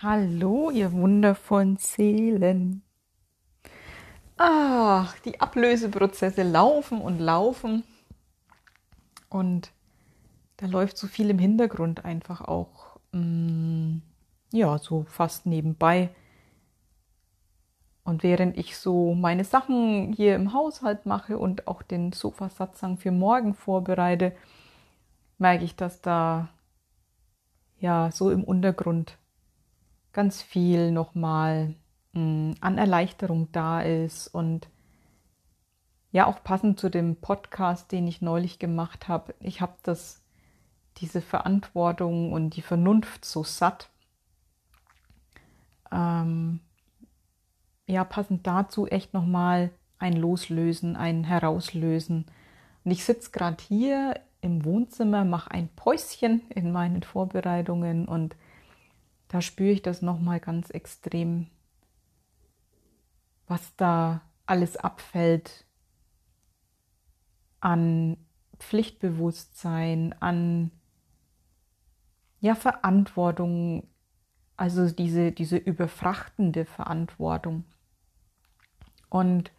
Hallo, ihr wundervollen Seelen. Ah, die Ablöseprozesse laufen und laufen. Und da läuft so viel im Hintergrund einfach auch, mm, ja, so fast nebenbei. Und während ich so meine Sachen hier im Haushalt mache und auch den Sofasatzang für morgen vorbereite, merke ich, dass da ja so im Untergrund ganz viel nochmal mm, an Erleichterung da ist und ja auch passend zu dem Podcast, den ich neulich gemacht habe. Ich habe das diese Verantwortung und die Vernunft so satt. Ähm, ja, passend dazu echt nochmal ein Loslösen, ein Herauslösen. Und ich sitze gerade hier im Wohnzimmer, mache ein Päuschen in meinen Vorbereitungen und da spüre ich das nochmal ganz extrem, was da alles abfällt an Pflichtbewusstsein, an ja, Verantwortung, also diese, diese überfrachtende Verantwortung. Und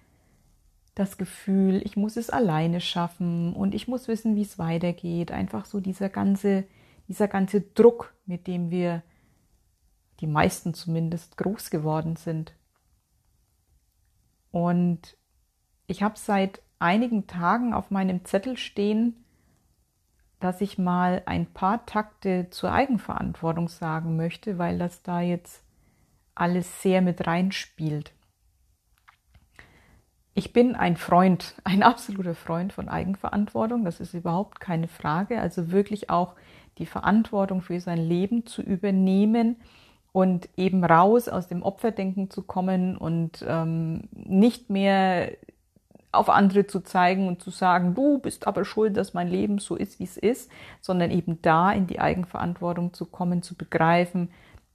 das Gefühl, ich muss es alleine schaffen und ich muss wissen, wie es weitergeht. Einfach so dieser ganze, dieser ganze Druck, mit dem wir die meisten zumindest groß geworden sind. Und ich habe seit einigen Tagen auf meinem Zettel stehen, dass ich mal ein paar Takte zur Eigenverantwortung sagen möchte, weil das da jetzt alles sehr mit reinspielt. Ich bin ein Freund, ein absoluter Freund von Eigenverantwortung, das ist überhaupt keine Frage. Also wirklich auch die Verantwortung für sein Leben zu übernehmen, und eben raus aus dem Opferdenken zu kommen und ähm, nicht mehr auf andere zu zeigen und zu sagen, du bist aber schuld, dass mein Leben so ist, wie es ist, sondern eben da in die Eigenverantwortung zu kommen, zu begreifen,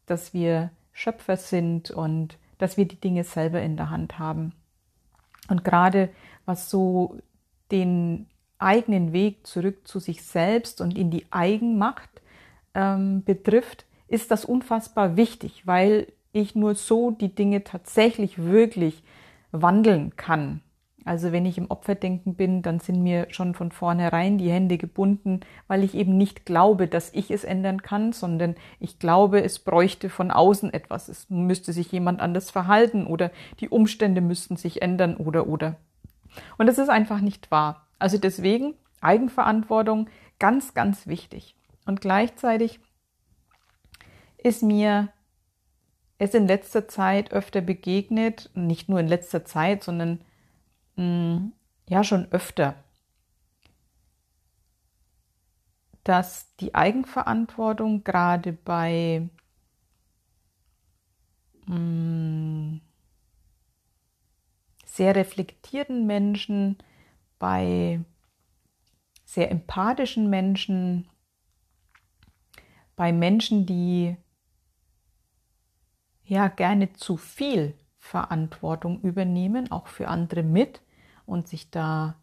dass wir Schöpfer sind und dass wir die Dinge selber in der Hand haben. Und gerade was so den eigenen Weg zurück zu sich selbst und in die Eigenmacht ähm, betrifft, ist das unfassbar wichtig, weil ich nur so die Dinge tatsächlich wirklich wandeln kann. Also wenn ich im Opferdenken bin, dann sind mir schon von vornherein die Hände gebunden, weil ich eben nicht glaube, dass ich es ändern kann, sondern ich glaube, es bräuchte von außen etwas. Es müsste sich jemand anders verhalten oder die Umstände müssten sich ändern oder oder. Und das ist einfach nicht wahr. Also deswegen Eigenverantwortung ganz, ganz wichtig. Und gleichzeitig ist mir es in letzter Zeit öfter begegnet, nicht nur in letzter Zeit, sondern mh, mm, ja schon öfter, dass die Eigenverantwortung gerade bei mh, mm, sehr reflektierten Menschen, bei sehr empathischen Menschen, bei Menschen, die ja gerne zu viel Verantwortung übernehmen, auch für andere mit und sich da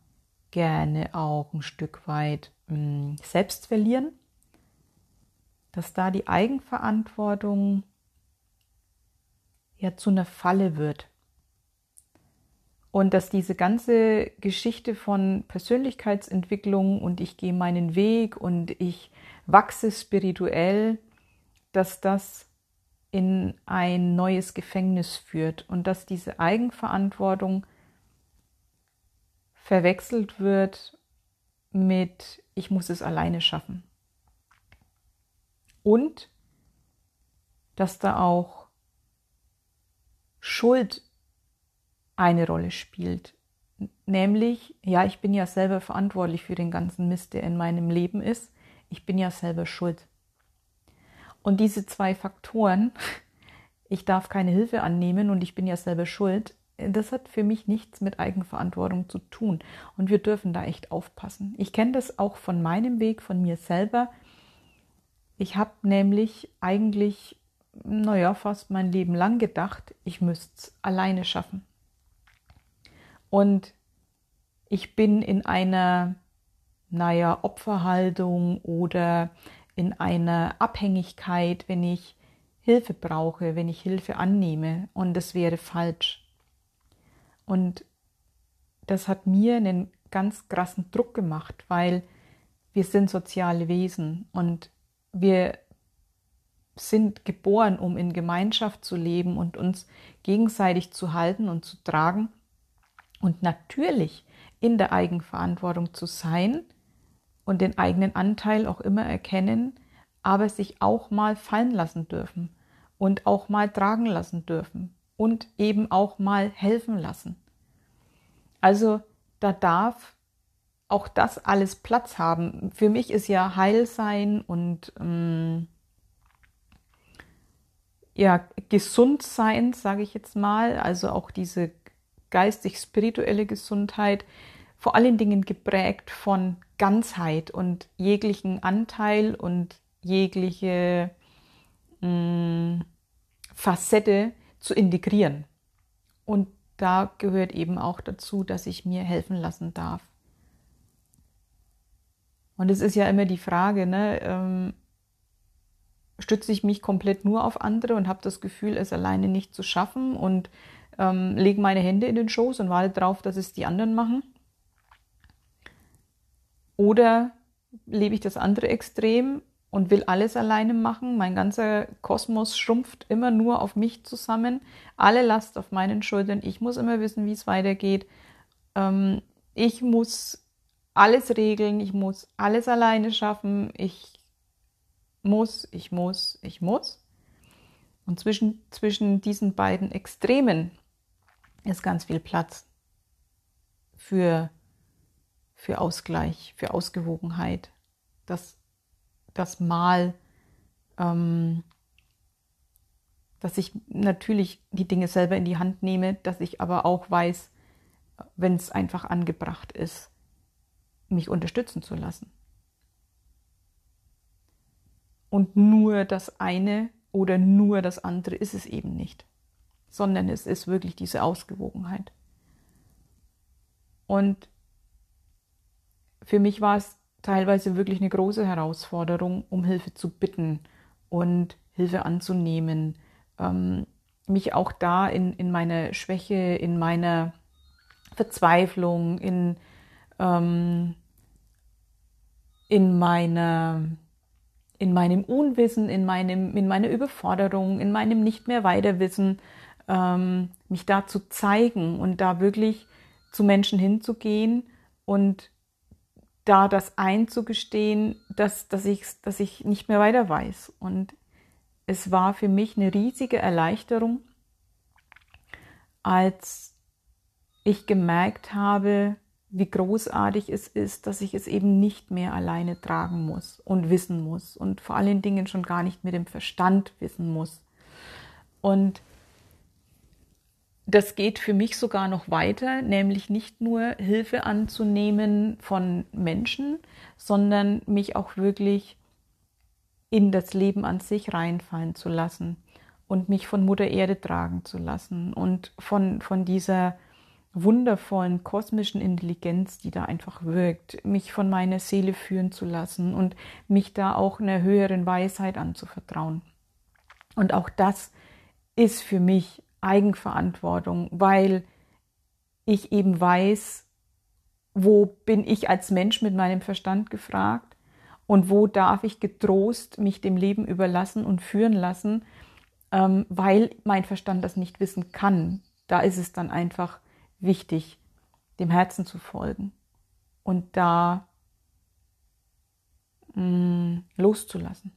gerne auch ein Stück weit mh, hm, selbst verlieren, dass da die Eigenverantwortung ja zu einer Falle wird. Und dass diese ganze Geschichte von Persönlichkeitsentwicklung und ich gehe meinen Weg und ich wachse spirituell, dass das in ein neues Gefängnis führt und dass diese Eigenverantwortung verwechselt wird mit ich muss es alleine schaffen. Und dass da auch Schuld eine Rolle spielt. Nämlich, ja, ich bin ja selber verantwortlich für den ganzen Mist, der in meinem Leben ist. Ich bin ja selber schuld. Und diese zwei Faktoren, ich darf keine Hilfe annehmen und ich bin ja selber schuld, das hat für mich nichts mit Eigenverantwortung zu tun. Und wir dürfen da echt aufpassen. Ich kenne das auch von meinem Weg, von mir selber. Ich habe nämlich eigentlich, naja, fast mein Leben lang gedacht, ich müsste es alleine schaffen. Und ich bin in einer, naja, Opferhaltung oder in einer Abhängigkeit, wenn ich Hilfe brauche, wenn ich Hilfe annehme und das wäre falsch. Und das hat mir einen ganz krassen Druck gemacht, weil wir sind soziale Wesen und wir sind geboren, um in Gemeinschaft zu leben und uns gegenseitig zu halten und zu tragen und natürlich in der Eigenverantwortung zu sein und den eigenen Anteil auch immer erkennen, aber sich auch mal fallen lassen dürfen und auch mal tragen lassen dürfen und eben auch mal helfen lassen. Also da darf auch das alles Platz haben. Für mich ist ja Heilsein und ähm, ja, gesund sein, sage ich jetzt mal, also auch diese geistig-spirituelle Gesundheit, vor allen Dingen geprägt von Ganzheit und jeglichen Anteil und jegliche mh, mm, Facette zu integrieren. Und da gehört eben auch dazu, dass ich mir helfen lassen darf. Und es ist ja immer die Frage, ne, ähm, stütze ich mich komplett nur auf andere und habe das Gefühl, es alleine nicht zu schaffen und ähm, lege meine Hände in den Schoß und warte darauf, dass es die anderen machen? Oder lebe ich das andere Extrem und will alles alleine machen. Mein ganzer Kosmos schrumpft immer nur auf mich zusammen. Alle Last auf meinen Schultern. Ich muss immer wissen, wie es weitergeht. Ähm, ich muss alles regeln. Ich muss alles alleine schaffen. Ich muss, ich muss, ich muss. Und zwischen, zwischen diesen beiden Extremen ist ganz viel Platz für, für Ausgleich, für Ausgewogenheit. Das das Mal, ähm, dass ich natürlich die Dinge selber in die Hand nehme, dass ich aber auch weiß, wenn es einfach angebracht ist, mich unterstützen zu lassen. Und nur das eine oder nur das andere ist es eben nicht, sondern es ist wirklich diese Ausgewogenheit. Und für mich war es teilweise wirklich eine große Herausforderung, um Hilfe zu bitten und Hilfe anzunehmen. Ähm, mich auch da in, in meiner Schwäche, in meiner Verzweiflung, in, ähm, in meiner in meinem Unwissen, in, meinem, in meiner Überforderung, in meinem nicht mehr Weiterwissen, ähm, mich da zu zeigen und da wirklich zu Menschen hinzugehen und da das einzugestehen, dass, dass, ich, dass ich nicht mehr weiter weiß. Und es war für mich eine riesige Erleichterung, als ich gemerkt habe, wie großartig es ist, dass ich es eben nicht mehr alleine tragen muss und wissen muss und vor allen Dingen schon gar nicht mit dem Verstand wissen muss. Und das geht für mich sogar noch weiter, nämlich nicht nur Hilfe anzunehmen von Menschen, sondern mich auch wirklich in das Leben an sich reinfallen zu lassen und mich von Mutter Erde tragen zu lassen und von, von dieser wundervollen kosmischen Intelligenz, die da einfach wirkt, mich von meiner Seele führen zu lassen und mich da auch einer höheren Weisheit anzuvertrauen. Und auch das ist für mich Eigenverantwortung, weil ich eben weiß, wo bin ich als Mensch mit meinem Verstand gefragt und wo darf ich getrost mich dem Leben überlassen und führen lassen, ähm, weil mein Verstand das nicht wissen kann. Da ist es dann einfach wichtig, dem Herzen zu folgen und da mh, mm, loszulassen.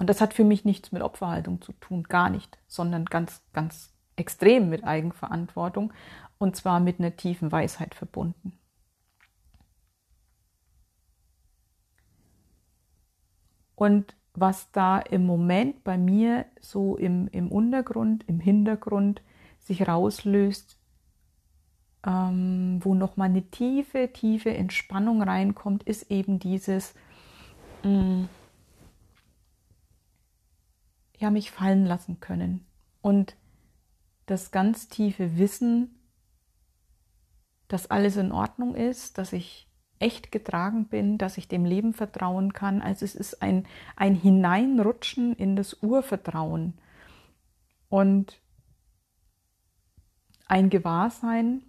Und das hat für mich nichts mit Opferhaltung zu tun, gar nicht, sondern ganz, ganz extrem mit Eigenverantwortung und zwar mit einer tiefen Weisheit verbunden. Und was da im Moment bei mir so im, im Untergrund, im Hintergrund sich rauslöst, ähm, wo nochmal eine tiefe, tiefe Entspannung reinkommt, ist eben dieses, mh, mm, ja, mich fallen lassen können. Und das ganz tiefe Wissen, dass alles in Ordnung ist, dass ich echt getragen bin, dass ich dem Leben vertrauen kann. Also es ist ein, ein Hineinrutschen in das Urvertrauen und ein Gewahrsein,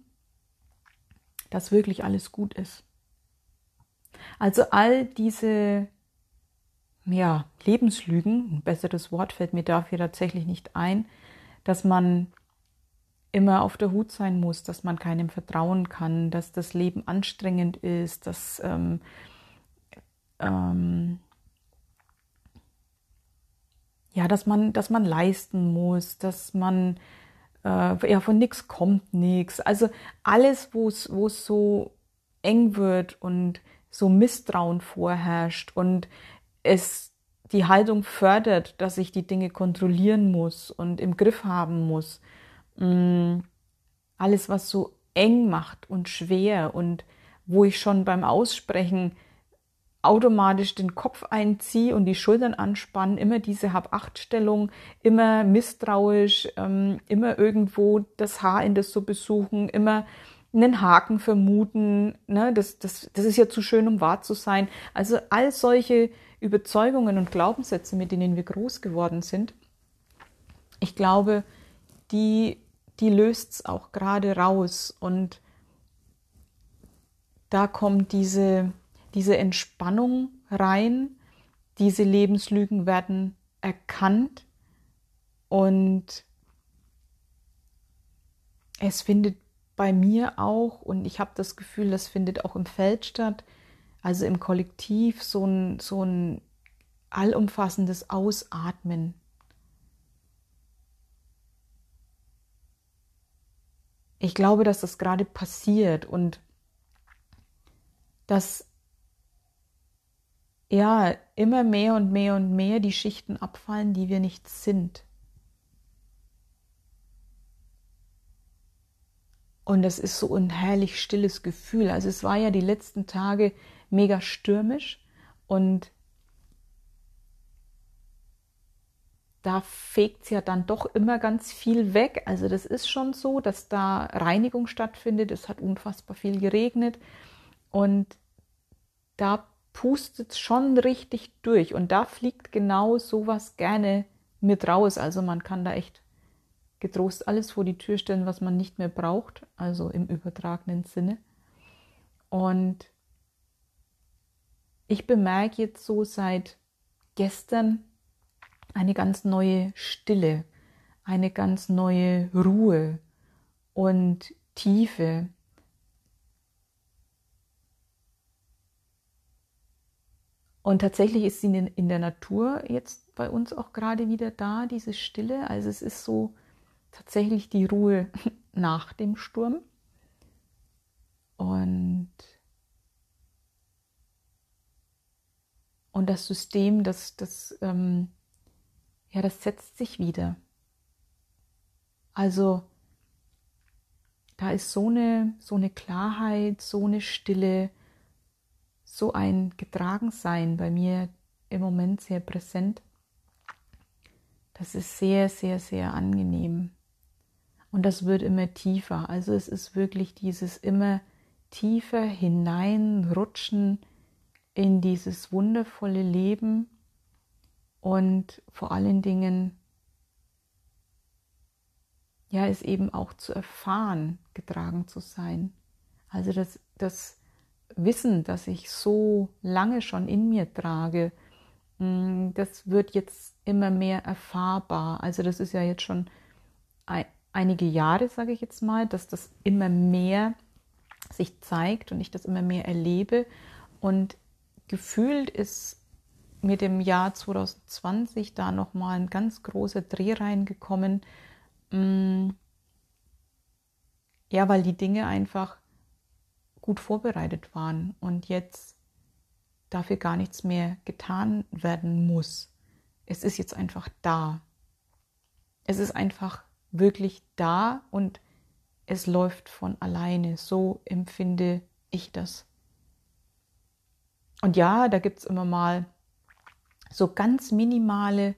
dass wirklich alles gut ist. Also all diese ja, Lebenslügen, ein besseres Wort fällt mir dafür tatsächlich nicht ein, dass man immer auf der Hut sein muss, dass man keinem vertrauen kann, dass das Leben anstrengend ist, dass ähm, ähm, ja, dass man, dass man leisten muss, dass man äh, ja von nichts kommt nichts. Also alles, wo es wo es so eng wird und so Misstrauen vorherrscht und es die Haltung fördert, dass ich die Dinge kontrollieren muss und im Griff haben muss. Mm, alles, was so eng macht und schwer und wo ich schon beim Aussprechen automatisch den Kopf einziehe und die Schultern anspannen, immer diese Hab-Acht-Stellung, immer misstrauisch, ähm, immer irgendwo das Haar in das so besuchen, immer einen Haken vermuten, ne? das, das, das ist ja zu schön, um wahr zu sein. Also all solche Überzeugungen und Glaubenssätze, mit denen wir groß geworden sind, ich glaube, die, die löst es auch gerade raus und da kommt diese, diese Entspannung rein, diese Lebenslügen werden erkannt und es findet bei mir auch, und ich habe das Gefühl, das findet auch im Feld statt, also im Kollektiv, so ein, so ein allumfassendes Ausatmen. Ich glaube, dass das gerade passiert und dass ja immer mehr und mehr und mehr die Schichten abfallen, die wir nicht sind. Und das ist so ein herrlich stilles Gefühl. Also es war ja die letzten Tage mega stürmisch und da fegt es ja dann doch immer ganz viel weg. Also das ist schon so, dass da Reinigung stattfindet. Es hat unfassbar viel geregnet und da pustet es schon richtig durch und da fliegt genau sowas gerne mit raus. Also man kann da echt getrost alles vor die Tür stellen, was man nicht mehr braucht, also im übertragenen Sinne. Und ich bemerke jetzt so seit gestern eine ganz neue Stille, eine ganz neue Ruhe und Tiefe. Und tatsächlich ist sie in der Natur jetzt bei uns auch gerade wieder da, diese Stille. Also es ist so tatsächlich die Ruhe nach dem Sturm. Und, und das System, das, das, ähm, ja, das setzt sich wieder. Also da ist so eine, so eine Klarheit, so eine Stille, so ein Getragensein bei mir im Moment sehr präsent. Das ist sehr, sehr, sehr angenehm. Und das wird immer tiefer. Also es ist wirklich dieses immer tiefer hineinrutschen in dieses wundervolle Leben und vor allen Dingen ja, es eben auch zu erfahren, getragen zu sein. Also das, das Wissen, das ich so lange schon in mir trage, mm, das wird jetzt immer mehr erfahrbar. Also das ist ja jetzt schon einige Jahre, sage ich jetzt mal, dass das immer mehr sich zeigt und ich das immer mehr erlebe. Und gefühlt ist mit dem Jahr 2020 da nochmal ein ganz großer Dreh reingekommen. Mm, ja, weil die Dinge einfach gut vorbereitet waren und jetzt dafür gar nichts mehr getan werden muss. Es ist jetzt einfach da. Es ist einfach wirklich da und es läuft von alleine. So empfinde ich das. Und ja, da gibt es immer mal so ganz minimale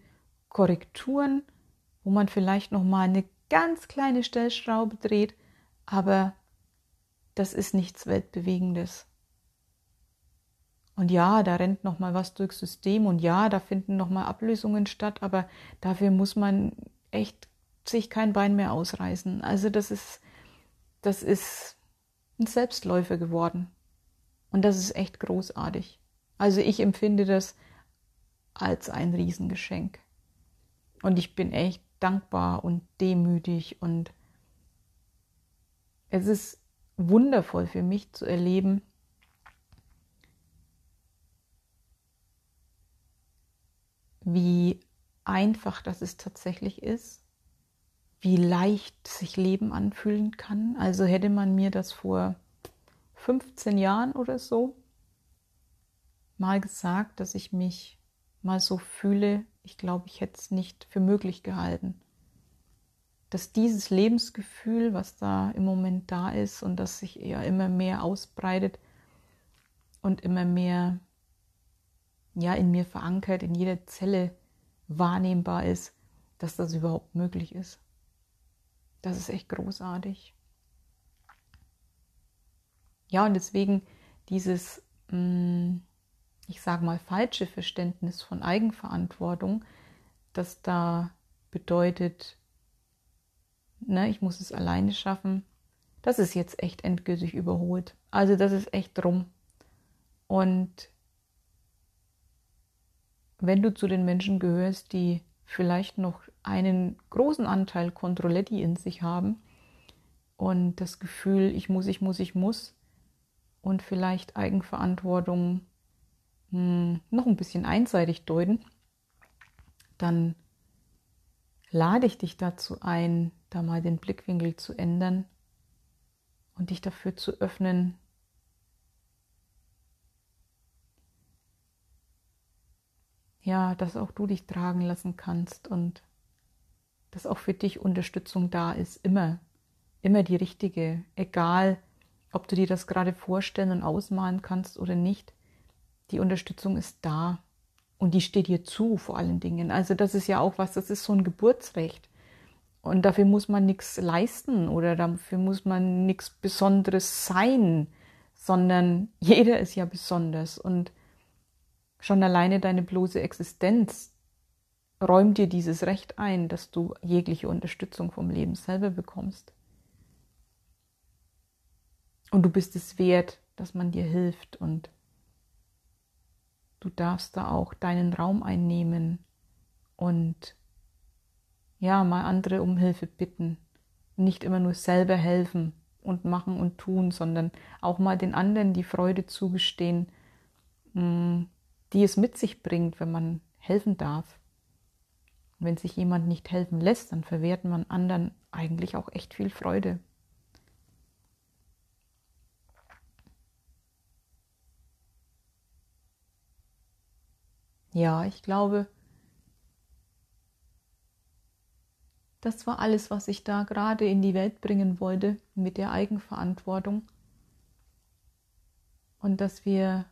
Korrekturen, wo man vielleicht noch mal eine ganz kleine Stellschraube dreht, aber das ist nichts Weltbewegendes. Und ja, da rennt noch mal was durchs System und ja, da finden noch mal Ablösungen statt, aber dafür muss man echt sich kein Bein mehr ausreißen. Also das ist das ist ein Selbstläufer geworden. Und das ist echt großartig. Also ich empfinde das als ein Riesengeschenk. Und ich bin echt dankbar und demütig und es ist wundervoll für mich zu erleben, wie einfach das es tatsächlich ist, wie leicht sich Leben anfühlen kann. Also hätte man mir das vor 15 Jahren oder so mal gesagt, dass ich mich mal so fühle, ich glaube, ich hätte es nicht für möglich gehalten. Dass dieses Lebensgefühl, was da im Moment da ist und das sich eher immer mehr ausbreitet und immer mehr ja in mir verankert, in jeder Zelle wahrnehmbar ist, dass das überhaupt möglich ist. Das ist echt großartig. Ja, und deswegen dieses, mm, ich sage mal, falsche Verständnis von Eigenverantwortung, das da bedeutet, ne, ich muss es alleine schaffen, das ist jetzt echt endgültig überholt. Also das ist echt rum. Und wenn du zu den Menschen gehörst, die vielleicht noch einen großen Anteil Controletti in sich haben und das Gefühl, ich muss, ich muss, ich muss und vielleicht Eigenverantwortung mh, hm, noch ein bisschen einseitig deuten, dann lade ich dich dazu ein, da mal den Blickwinkel zu ändern und dich dafür zu öffnen, ja, dass auch du dich tragen lassen kannst und dass auch für dich Unterstützung da ist, immer, immer die richtige, egal ob du dir das gerade vorstellen und ausmalen kannst oder nicht, die Unterstützung ist da und die steht dir zu vor allen Dingen. Also das ist ja auch was, das ist so ein Geburtsrecht. Und dafür muss man nichts leisten oder dafür muss man nichts Besonderes sein, sondern jeder ist ja besonders und Schon alleine deine bloße Existenz räumt dir dieses Recht ein, dass du jegliche Unterstützung vom Leben selber bekommst. Und du bist es wert, dass man dir hilft und du darfst da auch deinen Raum einnehmen und ja, mal andere um Hilfe bitten. Nicht immer nur selber helfen und machen und tun, sondern auch mal den anderen die Freude zugestehen, mm, die es mit sich bringt, wenn man helfen darf. Wenn sich jemand nicht helfen lässt, dann verwehrt man anderen eigentlich auch echt viel Freude. Ja, ich glaube, das war alles, was ich da gerade in die Welt bringen wollte mit der Eigenverantwortung. Und dass wir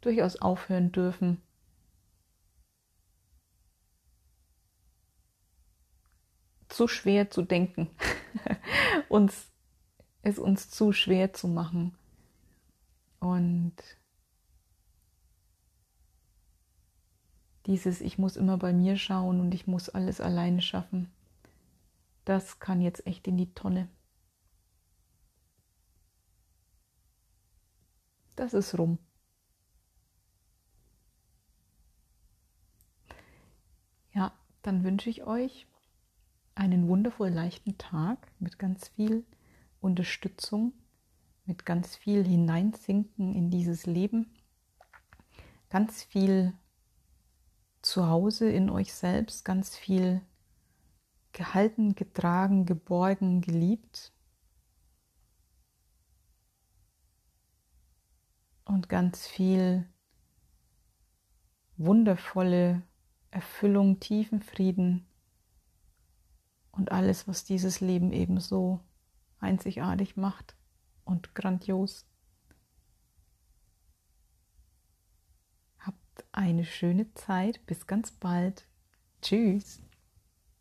durchaus aufhören dürfen, zu schwer zu denken, uns, es uns zu schwer zu machen. Und dieses Ich muss immer bei mir schauen und ich muss alles alleine schaffen, das kann jetzt echt in die Tonne. Das ist rum. dann wünsche ich euch einen wundervoll leichten Tag mit ganz viel Unterstützung, mit ganz viel Hineinsinken in dieses Leben, ganz viel zu Hause in euch selbst, ganz viel gehalten, getragen, geborgen, geliebt. Und ganz viel wundervolle Erfüllung, tiefen Frieden und alles, was dieses Leben eben so einzigartig macht und grandios. Habt eine schöne Zeit. Bis ganz bald. Tschüss.